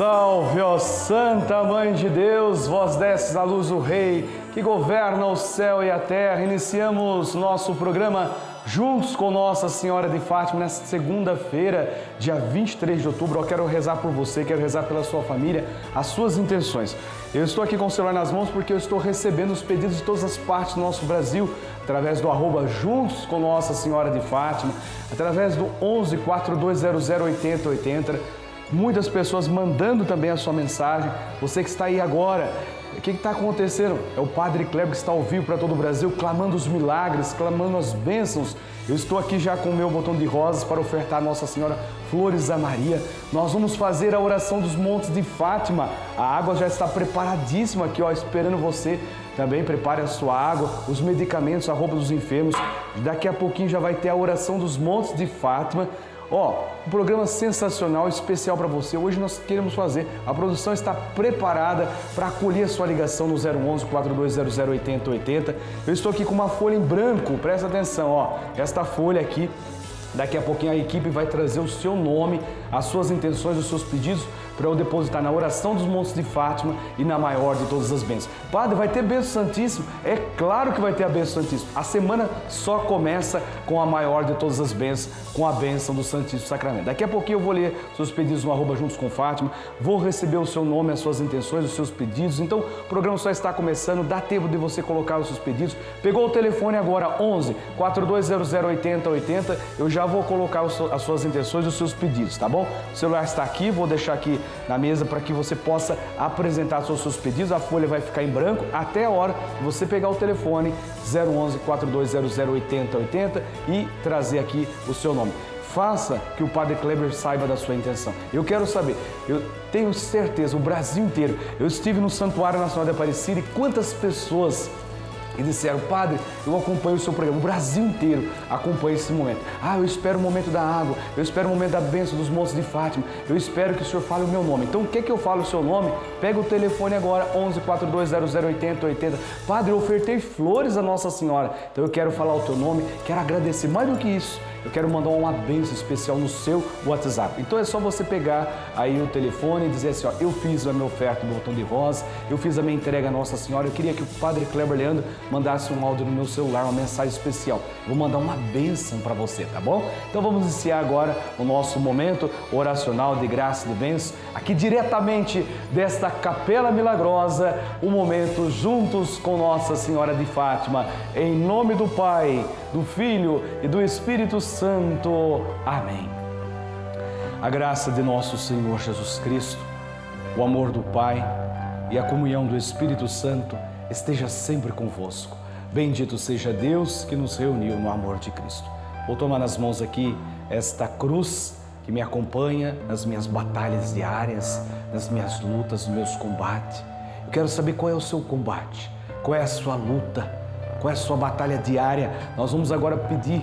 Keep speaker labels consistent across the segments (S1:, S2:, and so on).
S1: Salve, ó Santa Mãe de Deus, vós desces a luz do Rei, que governa o céu e a terra. Iniciamos nosso programa juntos com Nossa Senhora de Fátima nesta segunda-feira, dia 23 de outubro. Eu quero rezar por você, quero rezar pela sua família, as suas intenções. Eu estou aqui com o celular nas mãos porque eu estou recebendo os pedidos de todas as partes do nosso Brasil, através do arroba Juntos com Nossa Senhora de Fátima, através do 11 4200 8080 muitas pessoas mandando também a sua mensagem. Você que está aí agora, o que está acontecendo? É o Padre Kleber que está ao vivo para todo o Brasil, clamando os milagres, clamando as bênçãos. Eu estou aqui já com o meu botão de rosas para ofertar a Nossa Senhora Flores a Maria. Nós vamos fazer a oração dos montes de Fátima. A água já está preparadíssima aqui, ó, esperando você. Também prepare a sua água, os medicamentos, a roupa dos enfermos. Daqui a pouquinho já vai ter a oração dos montes de Fátima. Ó, um programa sensacional, especial para você. Hoje nós queremos fazer. A produção está preparada para acolher a sua ligação no 011 4200 8080. Eu estou aqui com uma folha em branco, presta atenção, ó. Esta folha aqui Daqui a pouquinho a equipe vai trazer o seu nome, as suas intenções, os seus pedidos para eu depositar na oração dos montes de Fátima e na maior de todas as bênçãos. Padre, vai ter bênção santíssimo? É claro que vai ter a bênção santíssima. A semana só começa com a maior de todas as bênçãos, com a bênção do Santíssimo Sacramento. Daqui a pouquinho eu vou ler seus pedidos no arroba juntos com Fátima, vou receber o seu nome, as suas intenções, os seus pedidos. Então, o programa só está começando, dá tempo de você colocar os seus pedidos. Pegou o telefone agora, 11 4200 8080, eu já vou colocar as suas intenções os seus pedidos, tá bom? O celular está aqui, vou deixar aqui na mesa para que você possa apresentar os seus pedidos. A folha vai ficar em branco até a hora de você pegar o telefone 011 4200 8080 e trazer aqui o seu nome. Faça que o Padre Kleber saiba da sua intenção. Eu quero saber, eu tenho certeza, o Brasil inteiro. Eu estive no Santuário Nacional de Aparecida e quantas pessoas e disseram, padre, eu acompanho o seu programa, o Brasil inteiro acompanha esse momento. Ah, eu espero o momento da água, eu espero o momento da bênção dos montes de Fátima, eu espero que o senhor fale o meu nome. Então, o que que eu falo o seu nome? Pega o telefone agora, 11 4200 80 80. Padre, eu ofertei flores a Nossa Senhora, então eu quero falar o teu nome, quero agradecer mais do que isso eu quero mandar uma bênção especial no seu WhatsApp. Então é só você pegar aí o telefone e dizer assim, ó, eu fiz a minha oferta do botão de rosa, eu fiz a minha entrega à Nossa Senhora, eu queria que o Padre Kleber Leandro mandasse um áudio no meu celular, uma mensagem especial. vou mandar uma bênção para você, tá bom? Então vamos iniciar agora o nosso momento oracional de graça e de bênção, aqui diretamente desta Capela Milagrosa, o momento juntos com Nossa Senhora de Fátima, em nome do Pai, do Filho e do Espírito Santo. Amém. A graça de nosso Senhor Jesus Cristo, o amor do Pai e a comunhão do Espírito Santo esteja sempre convosco. Bendito seja Deus que nos reuniu no amor de Cristo. Vou tomar nas mãos aqui esta cruz que me acompanha nas minhas batalhas diárias, nas minhas lutas, nos meus combates. Eu quero saber qual é o seu combate, qual é a sua luta com a sua batalha diária. Nós vamos agora pedir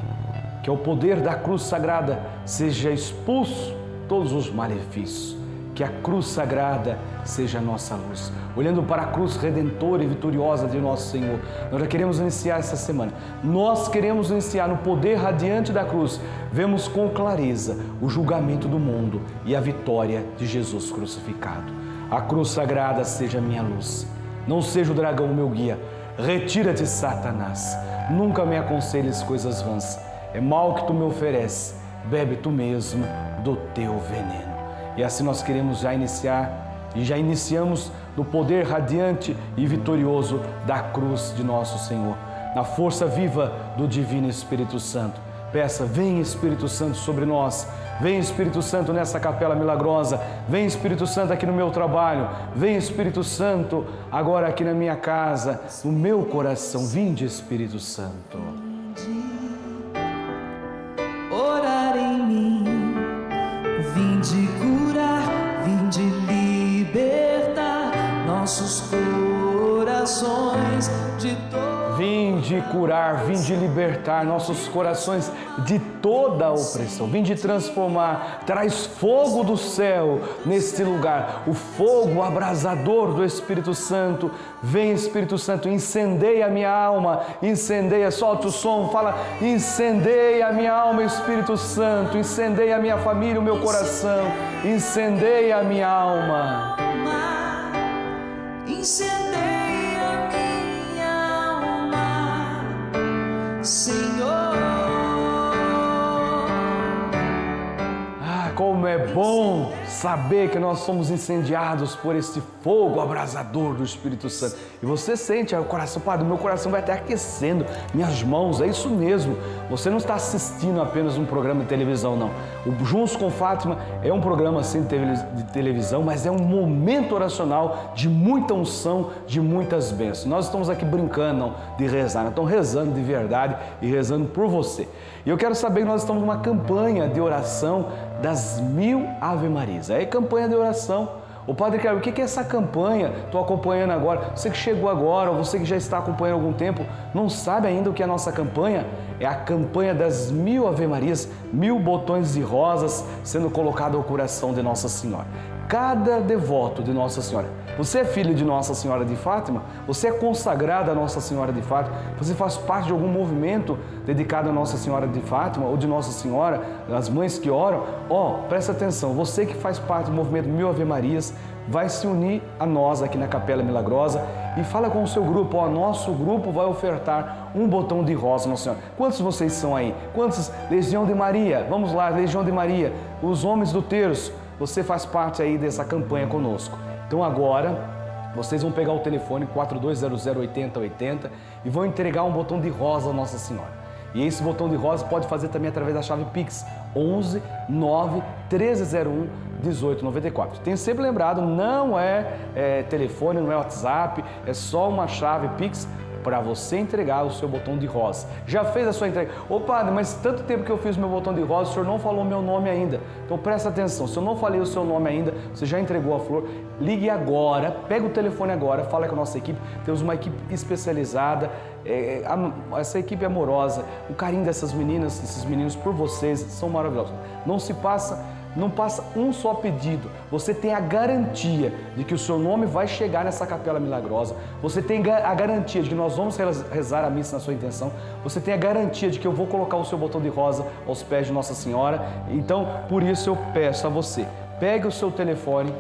S1: que ao poder da cruz sagrada seja expulso todos os malefícios. Que a cruz sagrada seja a nossa luz. Olhando para a cruz redentora e vitoriosa de nosso Senhor, nós já queremos iniciar essa semana. Nós queremos iniciar no poder radiante da cruz. Vemos com clareza o julgamento do mundo e a vitória de Jesus crucificado. A cruz sagrada seja a minha luz. Não seja o dragão o meu guia Retira-te, Satanás. Nunca me aconselhes coisas vãs. É mal que tu me ofereces. Bebe tu mesmo do teu veneno. E assim nós queremos já iniciar e já iniciamos no poder radiante e vitorioso da cruz de nosso Senhor, na força viva do Divino Espírito Santo. Peça, vem Espírito Santo sobre nós Vem Espírito Santo nessa capela milagrosa. Vem Espírito Santo aqui no meu trabalho. Vem Espírito Santo agora aqui na minha casa, no meu coração. Vinde Espírito Santo.
S2: Nossos corações de
S1: curar, libertar nossos corações de toda a opressão. Vinde transformar. Traz fogo do céu neste lugar. O fogo abrasador do Espírito Santo. Vem, Espírito Santo, incendeia a minha alma. Incendeia, solta o som, fala: incendeia a minha alma, Espírito Santo. Incendeia a minha família, o meu coração. Incendeia a minha alma.
S2: Incendeia Senhor.
S1: Bom saber que nós somos incendiados por esse fogo abrasador do Espírito Santo. E você sente o coração, Padre, meu coração vai até aquecendo, minhas mãos, é isso mesmo. Você não está assistindo apenas um programa de televisão, não. O Juntos com Fátima é um programa assim de televisão, mas é um momento oracional de muita unção, de muitas bênçãos. Nós estamos aqui brincando não, de rezar, nós estamos rezando de verdade e rezando por você. E eu quero saber que nós estamos numa campanha de oração das mil Ave Marias. É campanha de oração. O Padre Caro, o que é essa campanha? Estou acompanhando agora. Você que chegou agora, ou você que já está acompanhando há algum tempo, não sabe ainda o que é a nossa campanha? É a campanha das mil Ave Marias, mil botões de rosas sendo colocado ao coração de Nossa Senhora. Cada devoto de Nossa Senhora você é filho de Nossa Senhora de Fátima? Você é consagrado a Nossa Senhora de Fátima? Você faz parte de algum movimento dedicado a Nossa Senhora de Fátima ou de Nossa Senhora, as mães que oram? Ó, oh, presta atenção, você que faz parte do movimento Mil Ave Marias, vai se unir a nós aqui na Capela Milagrosa e fala com o seu grupo, ó, nosso grupo vai ofertar um botão de rosa, Nossa Senhora. Quantos vocês são aí? Quantos? Legião de Maria, vamos lá, Legião de Maria, os homens do terço, você faz parte aí dessa campanha conosco. Então agora vocês vão pegar o telefone 42008080 e vão entregar um botão de rosa a Nossa Senhora. E esse botão de rosa pode fazer também através da chave Pix 11 9 1301 1894. Tenho sempre lembrado, não é, é telefone, não é WhatsApp, é só uma chave Pix para você entregar o seu botão de rosa. Já fez a sua entrega? Ô padre, mas tanto tempo que eu fiz meu botão de rosa, o senhor não falou meu nome ainda. Então presta atenção, se eu não falei o seu nome ainda, você já entregou a flor, ligue agora, pega o telefone agora, fala com a nossa equipe. Temos uma equipe especializada, é, é essa equipe é amorosa, o carinho dessas meninas, desses meninos por vocês são maravilhosos. Não se passa não passa um só pedido. Você tem a garantia de que o seu nome vai chegar nessa capela milagrosa. Você tem a garantia de que nós vamos rezar a missa na sua intenção. Você tem a garantia de que eu vou colocar o seu botão de rosa aos pés de Nossa Senhora. Então, por isso eu peço a você, pegue o seu telefone,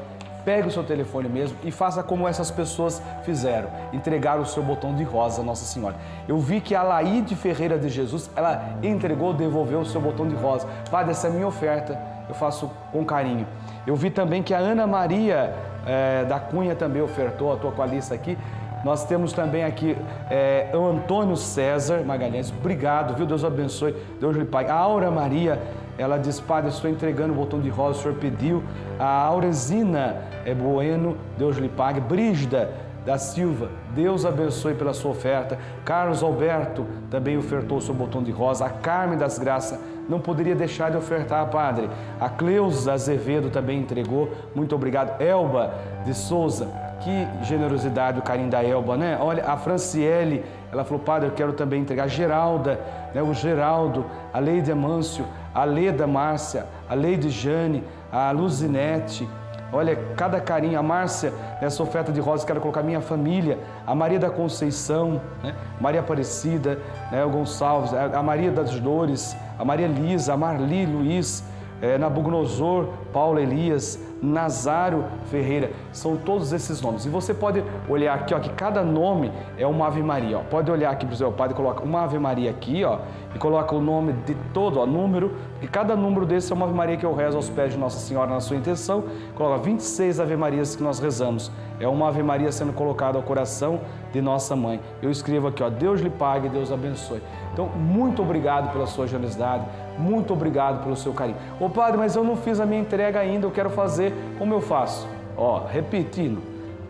S1: pegue o seu telefone mesmo e faça como essas pessoas fizeram, entregar o seu botão de rosa a Nossa Senhora. Eu vi que a Laíde Ferreira de Jesus, ela entregou, devolveu o seu botão de rosa. Padre, essa é a minha oferta eu faço com carinho. Eu vi também que a Ana Maria é, da Cunha também ofertou, estou com a lista aqui. Nós temos também aqui é, o Antônio César Magalhães, obrigado, viu? Deus abençoe, Deus lhe pague. A Aura Maria, ela diz, Padre, estou entregando o botão de rosa, o senhor pediu. A Aurezina é Bueno, Deus lhe pague. Brígida da Silva, Deus abençoe pela sua oferta. Carlos Alberto também ofertou seu botão de rosa. A Carmen das Graças, não poderia deixar de ofertar, Padre. A Cleusa Azevedo também entregou. Muito obrigado. Elba de Souza, que generosidade, o carinho da Elba, né? Olha, a Franciele, ela falou, Padre, eu quero também entregar. A Geralda, né? o Geraldo, a Leide Amâncio, a Leda Márcia, a Leide Jane, a Luzinete, Olha, cada carinho, a Márcia, nessa oferta de rosas, quero colocar minha família, a Maria da Conceição, né? Maria Aparecida, né? o Gonçalves, a Maria das Dores, a Maria Lisa, a Marli Luiz, é, Nabucodonosor, Paulo Elias, Nazário Ferreira, são todos esses nomes. E você pode olhar aqui, ó, que cada nome é uma Ave Maria. Ó. Pode olhar aqui para o seu padre, coloca uma Ave Maria aqui, ó, e coloca o nome de todo, ó, número, e cada número desse é uma Ave Maria que eu rezo aos pés de Nossa Senhora na sua intenção. Coloca 26 Ave Marias que nós rezamos. É uma Ave Maria sendo colocada ao coração de nossa mãe. Eu escrevo aqui, ó, Deus lhe pague, Deus abençoe. Então, muito obrigado pela sua generosidade, muito obrigado pelo seu carinho. Ô padre, mas eu não fiz a minha entrega ainda, eu quero fazer. Como eu faço? Ó, repetindo.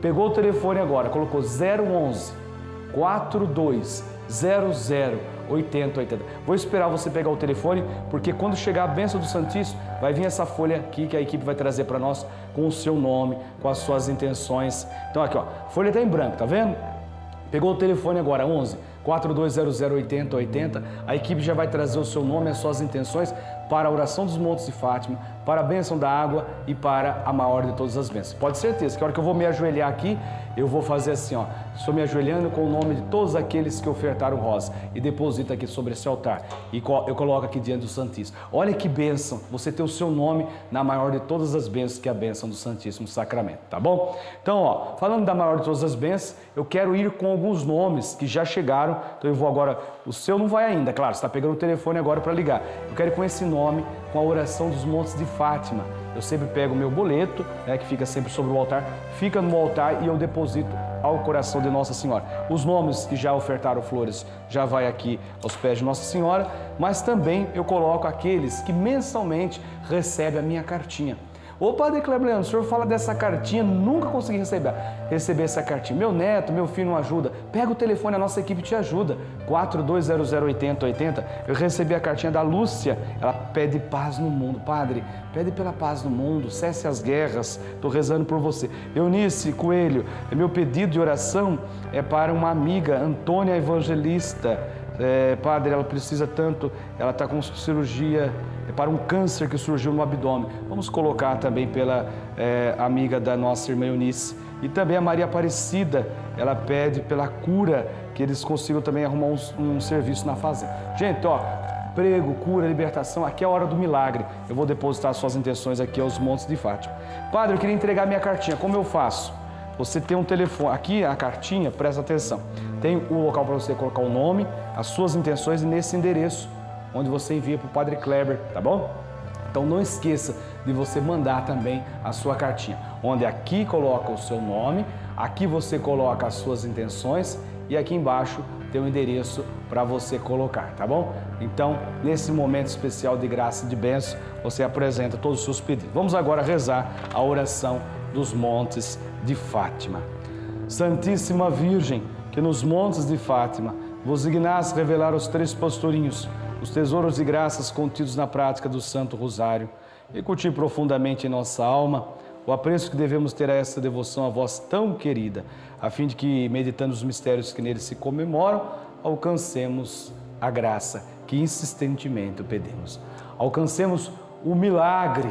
S1: Pegou o telefone agora, colocou 011 4200 8080. Vou esperar você pegar o telefone, porque quando chegar a benção do Santíssimo, vai vir essa folha aqui que a equipe vai trazer para nós com o seu nome, com as suas intenções. Então aqui, ó, folha está em branco, tá vendo? Pegou o telefone agora, 11 42008080. A equipe já vai trazer o seu nome, as suas intenções para a oração dos montes de Fátima, para a bênção da água e para a maior de todas as bênçãos. Pode ter certeza que a hora que eu vou me ajoelhar aqui, eu vou fazer assim, ó. Estou me ajoelhando com o nome de todos aqueles que ofertaram rosa e deposito aqui sobre esse altar. E eu coloco aqui diante do Santíssimo. Olha que bênção, você ter o seu nome na maior de todas as bênçãos, que é a bênção do Santíssimo Sacramento, tá bom? Então, ó, falando da maior de todas as bênçãos, eu quero ir com alguns nomes que já chegaram. Então eu vou agora, o seu não vai ainda, claro, você está pegando o telefone agora para ligar. Eu quero ir com esse nome, com a oração dos montes de Fátima. Eu sempre pego o meu boleto, né, que fica sempre sobre o altar, fica no altar e eu deposito ao coração de Nossa Senhora. Os nomes que já ofertaram flores já vai aqui aos pés de Nossa Senhora, mas também eu coloco aqueles que mensalmente recebem a minha cartinha. Ô Padre Kleber Leandro, o senhor fala dessa cartinha, nunca consegui receber, receber essa cartinha. Meu neto, meu filho não ajuda. Pega o telefone, a nossa equipe te ajuda. 42008080. Eu recebi a cartinha da Lúcia, ela pede paz no mundo. Padre, pede pela paz no mundo, cesse as guerras. Estou rezando por você. Eunice Coelho, meu pedido de oração é para uma amiga, Antônia Evangelista. É, padre, ela precisa tanto, ela está com cirurgia é para um câncer que surgiu no abdômen. Vamos colocar também pela é, amiga da nossa irmã Eunice. E também a Maria Aparecida, ela pede pela cura, que eles consigam também arrumar um, um serviço na fazenda. Gente, ó, prego, cura, libertação, aqui é a hora do milagre. Eu vou depositar suas intenções aqui aos Montes de Fátima. Padre, eu queria entregar minha cartinha, como eu faço? Você tem um telefone, aqui a cartinha, presta atenção. Tem o local para você colocar o nome, as suas intenções e nesse endereço onde você envia para o Padre Kleber, tá bom? Então não esqueça de você mandar também a sua cartinha, onde aqui coloca o seu nome, aqui você coloca as suas intenções e aqui embaixo tem o um endereço para você colocar, tá bom? Então, nesse momento especial de graça e de bênção, você apresenta todos os seus pedidos. Vamos agora rezar a oração dos montes de Fátima. Santíssima Virgem, que nos montes de Fátima vos dignasse revelar os três pastorinhos os tesouros de graças contidos na prática do Santo Rosário e curtir profundamente em nossa alma o apreço que devemos ter a essa devoção a vós tão querida, a fim de que, meditando os mistérios que nele se comemoram, alcancemos a graça que insistentemente pedimos. Alcancemos o milagre,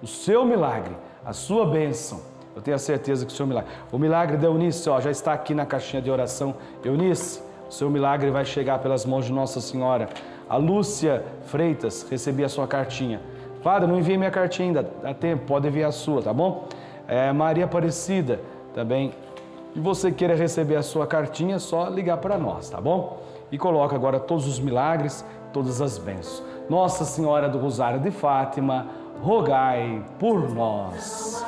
S1: o seu milagre, a sua bênção. Eu tenho a certeza que o seu milagre. O milagre da Eunice, ó, já está aqui na caixinha de oração. Eunice, o seu milagre vai chegar pelas mãos de Nossa Senhora. A Lúcia Freitas, recebi a sua cartinha. Padre, não enviei minha cartinha ainda, dá tempo, pode enviar a sua, tá bom? É, Maria Aparecida também. E você queira receber a sua cartinha, é só ligar para nós, tá bom? E coloca agora todos os milagres, todas as bênçãos. Nossa Senhora do Rosário de Fátima, rogai por nós.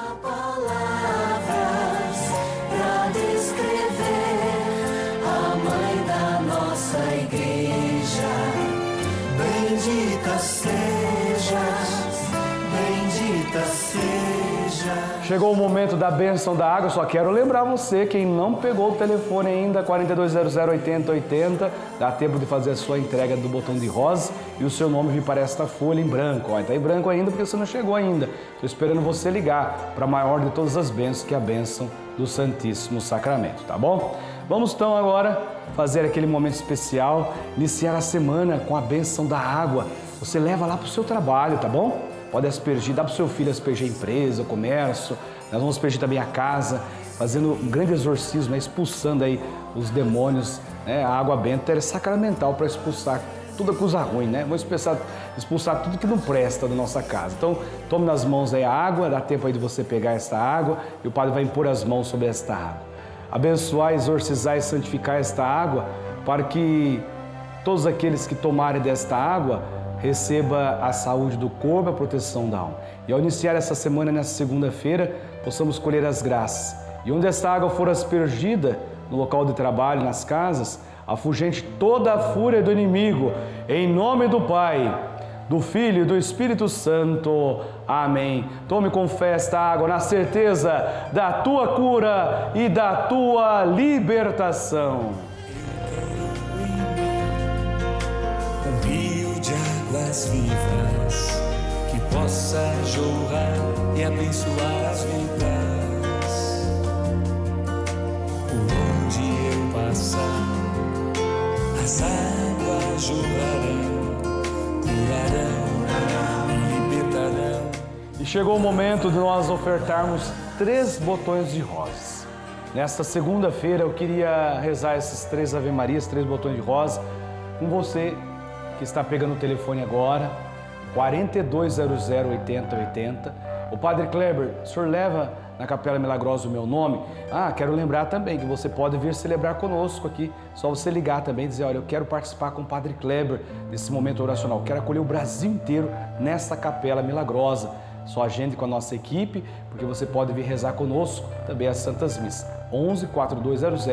S1: Chegou o momento da bênção da água, só quero lembrar você, quem não pegou o telefone ainda, 42008080, dá tempo de fazer a sua entrega do botão de rosa e o seu nome vir para esta folha em branco. Está em branco ainda porque você não chegou ainda. Estou esperando você ligar para a maior de todas as bênçãos, que é a bênção do Santíssimo Sacramento, tá bom? Vamos então agora fazer aquele momento especial, iniciar a semana com a bênção da água. Você leva lá para o seu trabalho, tá bom? Pode aspergir, dá para o seu filho aspergir a empresa, o comércio. Nós vamos aspergir também a casa, fazendo um grande exorcismo, né? expulsando aí os demônios. Né? A água benta é sacramental para expulsar toda coisa ruim, né? Vamos expulsar, expulsar tudo que não presta da nossa casa. Então, tome nas mãos aí a água, dá tempo aí de você pegar esta água e o padre vai impor as mãos sobre esta água abençoar, exorcizar e santificar esta água, para que todos aqueles que tomarem desta água receba a saúde do corpo, a proteção da alma. E ao iniciar essa semana, nessa segunda-feira, possamos colher as graças. E onde esta água for aspergida, no local de trabalho, nas casas, afugente toda a fúria do inimigo, em nome do Pai do Filho e do Espírito Santo. Amém. Tome com fé esta água na certeza da tua cura e da tua libertação.
S2: Vivas que possa jorrar e abençoar as vidas. Por onde eu passar as águas jorrarão, curarão e libertarão.
S1: E chegou o momento de nós ofertarmos três botões de rosa. Nesta segunda-feira eu queria rezar esses três Ave Marias, três botões de rosa, com você que está pegando o telefone agora, 4200 8080. O Padre Kleber, o senhor leva na Capela Milagrosa o meu nome? Ah, quero lembrar também que você pode vir celebrar conosco aqui. Só você ligar também e dizer: olha, eu quero participar com o Padre Kleber desse momento oracional. Quero acolher o Brasil inteiro nessa Capela Milagrosa. Só agende com a nossa equipe, porque você pode vir rezar conosco também as Santas Missas. 11 4200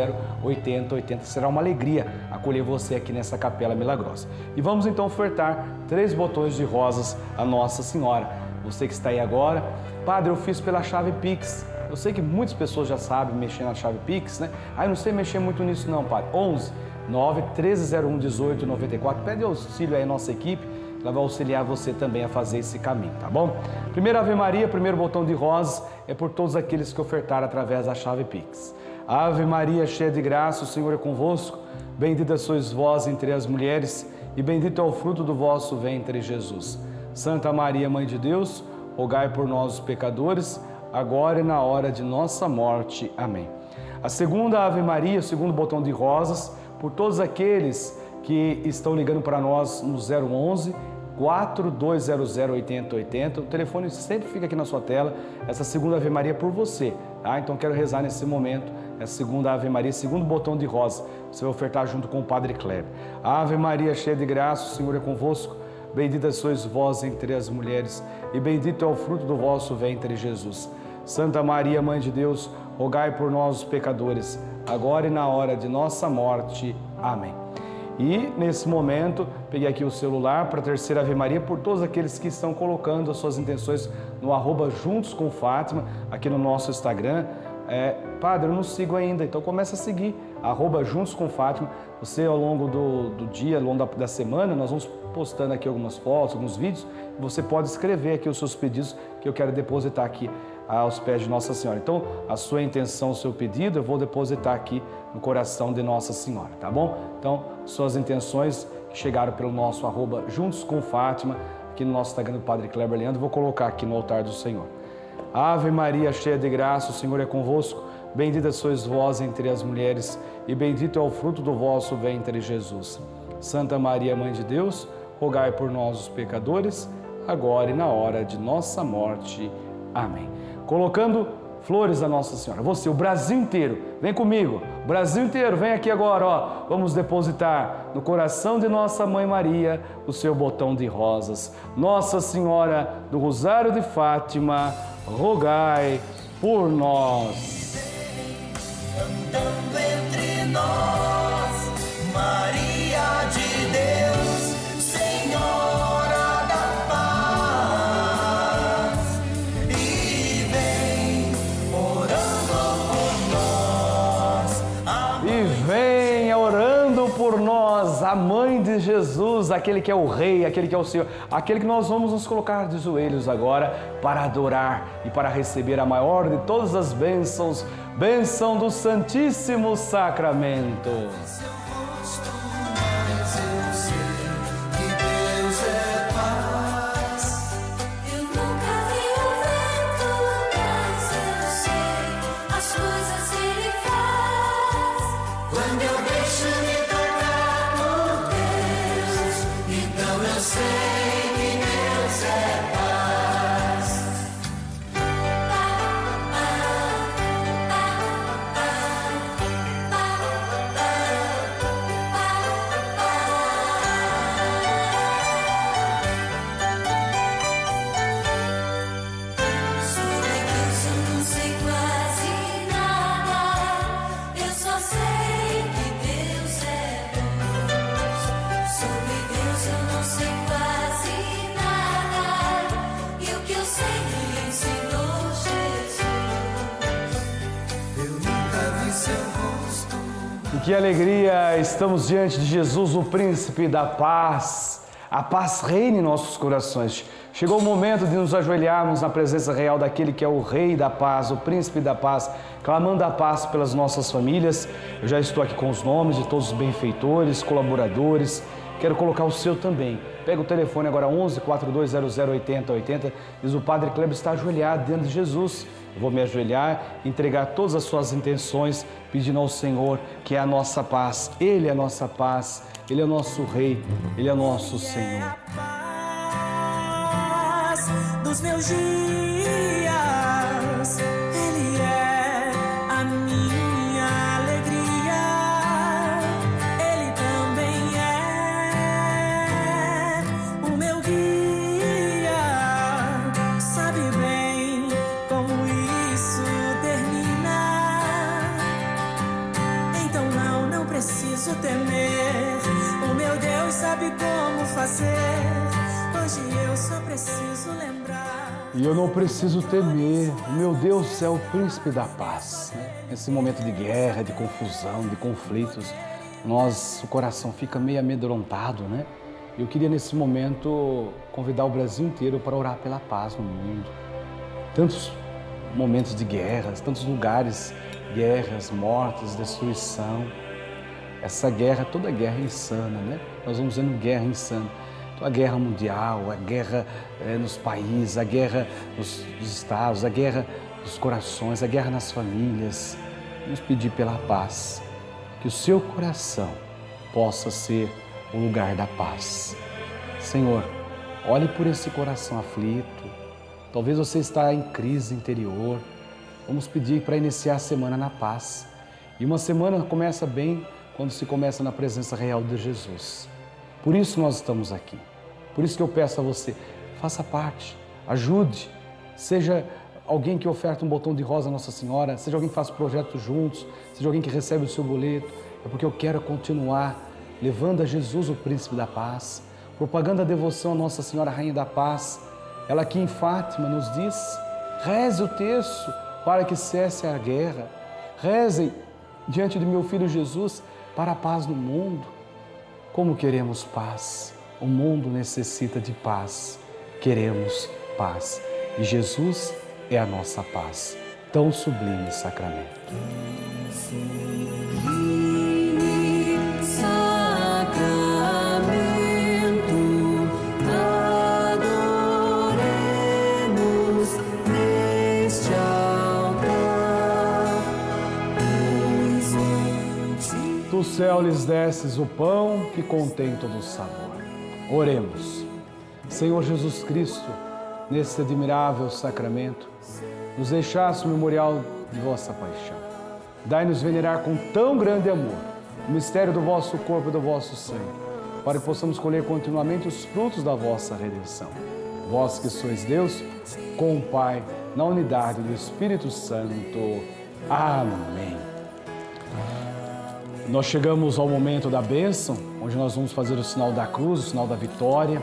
S1: 8080. Será uma alegria acolher você aqui nessa Capela Milagrosa. E vamos então ofertar três botões de rosas a Nossa Senhora. Você que está aí agora, Padre, eu fiz pela chave Pix. Eu sei que muitas pessoas já sabem mexer na chave Pix, né? Ah, eu não sei mexer muito nisso não, Padre. 11 9 1301 18 94. Pede auxílio aí à nossa equipe ela vai auxiliar você também a fazer esse caminho, tá bom? Primeira Ave Maria, primeiro botão de rosas é por todos aqueles que ofertaram através da chave Pix. Ave Maria, cheia de graça, o Senhor é convosco. Bendita sois vós entre as mulheres, e bendito é o fruto do vosso ventre, Jesus. Santa Maria, Mãe de Deus, rogai por nós, os pecadores, agora e na hora de nossa morte. Amém. A segunda Ave Maria, o segundo botão de rosas, por todos aqueles que estão ligando para nós no 011 4200 8080. O telefone sempre fica aqui na sua tela. Essa segunda Ave Maria é por você, tá? Então quero rezar nesse momento essa segunda Ave Maria, segundo botão de rosa. Você vai ofertar junto com o Padre Kleber. Ave Maria, cheia de graça, o Senhor é convosco. Bendita sois vós entre as mulheres, e bendito é o fruto do vosso ventre, Jesus. Santa Maria, Mãe de Deus, rogai por nós, os pecadores, agora e na hora de nossa morte. Amém. E nesse momento, peguei aqui o celular para a terceira Ave Maria por todos aqueles que estão colocando as suas intenções no arroba Juntos com Fátima, aqui no nosso Instagram. É, padre, eu não sigo ainda, então começa a seguir, arroba Juntos com Fátima. Você ao longo do, do dia, ao longo da, da semana, nós vamos postando aqui algumas fotos, alguns vídeos. Você pode escrever aqui os seus pedidos que eu quero depositar aqui aos pés de Nossa Senhora. Então, a sua intenção, o seu pedido, eu vou depositar aqui no coração de Nossa Senhora, tá bom? Então, suas intenções chegaram pelo nosso arroba Juntos com Fátima, aqui no nosso Instagram do Padre Kleber Leandro, vou colocar aqui no altar do Senhor. Ave Maria, cheia de graça, o Senhor é convosco. Bendita sois vós entre as mulheres, e bendito é o fruto do vosso ventre, Jesus. Santa Maria, Mãe de Deus, rogai por nós, os pecadores, agora e na hora de nossa morte. Amém. Colocando flores a Nossa Senhora. Você, o Brasil inteiro, vem comigo. Brasil inteiro, vem aqui agora, ó. Vamos depositar no coração de Nossa Mãe Maria o seu botão de rosas. Nossa Senhora do Rosário de Fátima, rogai por nós.
S3: Andando entre nós, Maria
S1: a mãe de Jesus, aquele que é o Rei, aquele que é o Senhor, aquele que nós vamos nos colocar de joelhos agora para adorar e para receber a maior de todas as bênçãos, bênção do Santíssimo Sacramento.
S3: Que
S1: alegria! Estamos diante de Jesus, o príncipe da paz, a paz reine em nossos corações. Chegou o momento de nos ajoelharmos na presença real daquele que é o Rei da Paz, o Príncipe da Paz, clamando a paz pelas nossas famílias. Eu já estou aqui com os nomes de todos os benfeitores, colaboradores. Quero colocar o seu também. Pega o telefone agora 11 4200 8080. Diz o Padre Kleber está ajoelhado diante de Jesus. Vou me ajoelhar, entregar todas as suas intenções, pedindo ao Senhor que é a nossa paz. Ele é a nossa paz. Ele é o nosso Rei. Ele é o nosso Senhor.
S4: paz dos meus dias. Preciso lembrar.
S1: E eu não preciso temer, meu Deus é o príncipe da paz. né? Nesse momento de guerra, de confusão, de conflitos, nós, o coração fica meio amedrontado, né? Eu queria nesse momento convidar o Brasil inteiro para orar pela paz no mundo. Tantos momentos de guerras, tantos lugares, guerras, mortes, destruição. Essa guerra, toda guerra é insana, né? Nós vamos vendo guerra insana. A guerra mundial, a guerra eh, nos países, a guerra nos, nos estados, a guerra nos corações, a guerra nas famílias. Vamos pedir pela paz, que o seu coração possa ser o lugar da paz. Senhor, olhe por esse coração aflito. Talvez você está em crise interior. Vamos pedir para iniciar a semana na paz. E uma semana começa bem quando se começa na presença real de Jesus. Por isso nós estamos aqui. Por isso que eu peço a você, faça parte, ajude, seja alguém que oferta um botão de rosa a Nossa Senhora, seja alguém que faz projetos juntos, seja alguém que recebe o seu boleto. É porque eu quero continuar levando a Jesus o príncipe da paz, propagando a devoção a Nossa Senhora Rainha da Paz. Ela aqui em Fátima nos diz: reze o terço para que cesse a guerra. Rezem diante de meu filho Jesus para a paz no mundo. Como queremos paz? O mundo necessita de paz. Queremos paz. E Jesus é a nossa paz. Tão sublime sacramento. Do céu lhes desces o pão que contém todo o sabor. Oremos. Senhor Jesus Cristo, nesse admirável sacramento, nos deixaste o memorial de vossa paixão. Dai-nos venerar com tão grande amor o mistério do vosso corpo e do vosso sangue, para que possamos colher continuamente os frutos da vossa redenção. Vós que sois Deus, com o Pai, na unidade do Espírito Santo. Amém. Nós chegamos ao momento da bênção, onde nós vamos fazer o sinal da cruz, o sinal da vitória.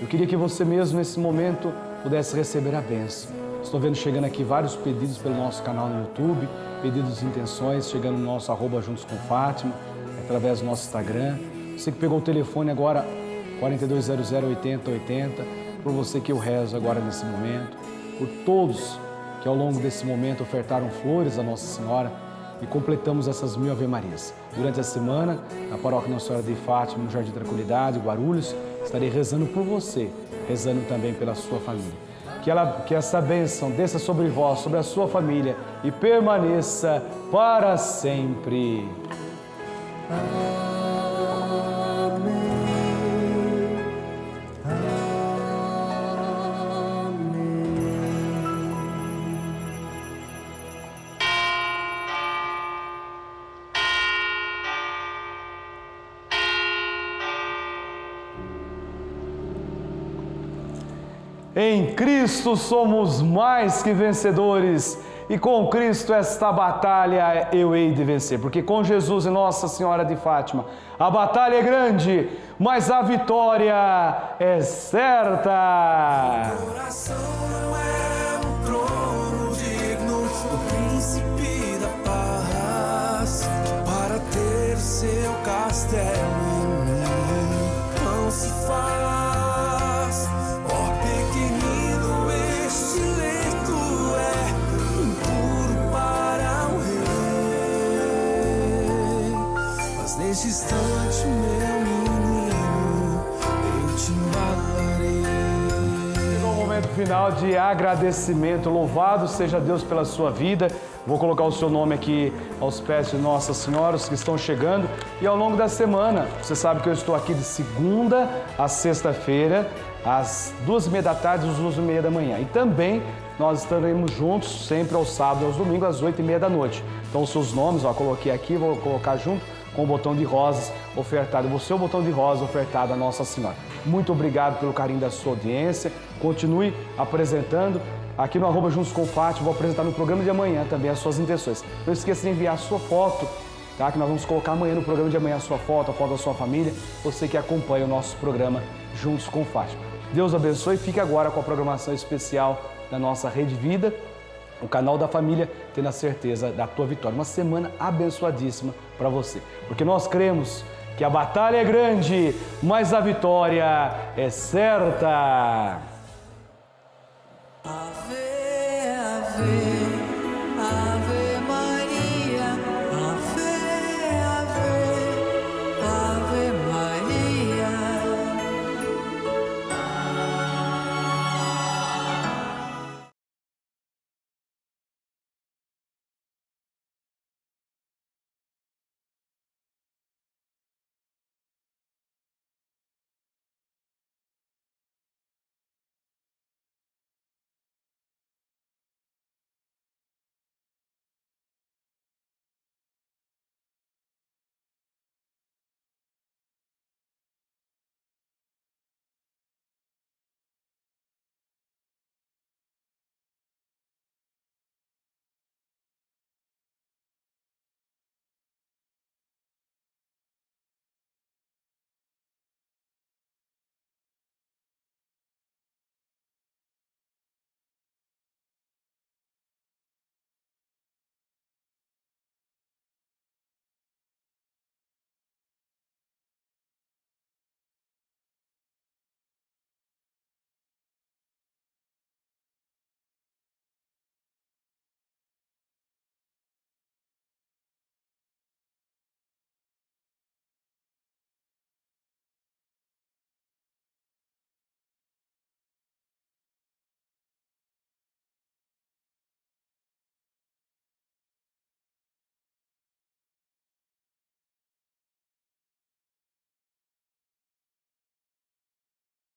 S1: Eu queria que você mesmo, nesse momento, pudesse receber a bênção. Estou vendo chegando aqui vários pedidos pelo nosso canal no YouTube, pedidos de intenções, chegando no nosso arroba Juntos com Fátima, através do nosso Instagram. Você que pegou o telefone agora, 4200 8080, por você que eu rezo agora nesse momento, por todos que ao longo desse momento ofertaram flores à Nossa Senhora e completamos essas mil Ave Marias. Durante a semana, na paróquia Nossa Senhora de Fátima, no Jardim Tranquilidade, Guarulhos, estarei rezando por você, rezando também pela sua família. Que, ela, que essa bênção desça sobre vós, sobre a sua família e permaneça para sempre. Em Cristo somos mais que vencedores, e com Cristo esta batalha eu hei de vencer, porque com Jesus e Nossa Senhora de Fátima a batalha é grande, mas a vitória é certa.
S4: É seu castelo
S1: final de agradecimento. Louvado seja Deus pela sua vida. Vou colocar o seu nome aqui aos pés de Nossa Senhora, os que estão chegando. E ao longo da semana, você sabe que eu estou aqui de segunda a sexta-feira, às duas e meia da tarde às duas e meia da manhã. E também nós estaremos juntos sempre aos sábados e aos domingos, às oito e meia da noite. Então, os seus nomes, ó, coloquei aqui, vou colocar junto com o botão de rosas ofertado, você é o botão de rosa ofertado a Nossa Senhora. Muito obrigado pelo carinho da sua audiência. Continue apresentando. Aqui no arroba Juntos com Fátima, vou apresentar no programa de amanhã também as suas intenções. Não esqueça de enviar a sua foto, tá? Que nós vamos colocar amanhã no programa de amanhã a sua foto, a foto da sua família, você que acompanha o nosso programa Juntos com Fátima. Deus abençoe e fique agora com a programação especial da nossa Rede Vida, o canal da família, tendo a certeza da tua vitória. Uma semana abençoadíssima para você. Porque nós cremos que a batalha é grande, mas a vitória é certa.
S4: Ave, ave.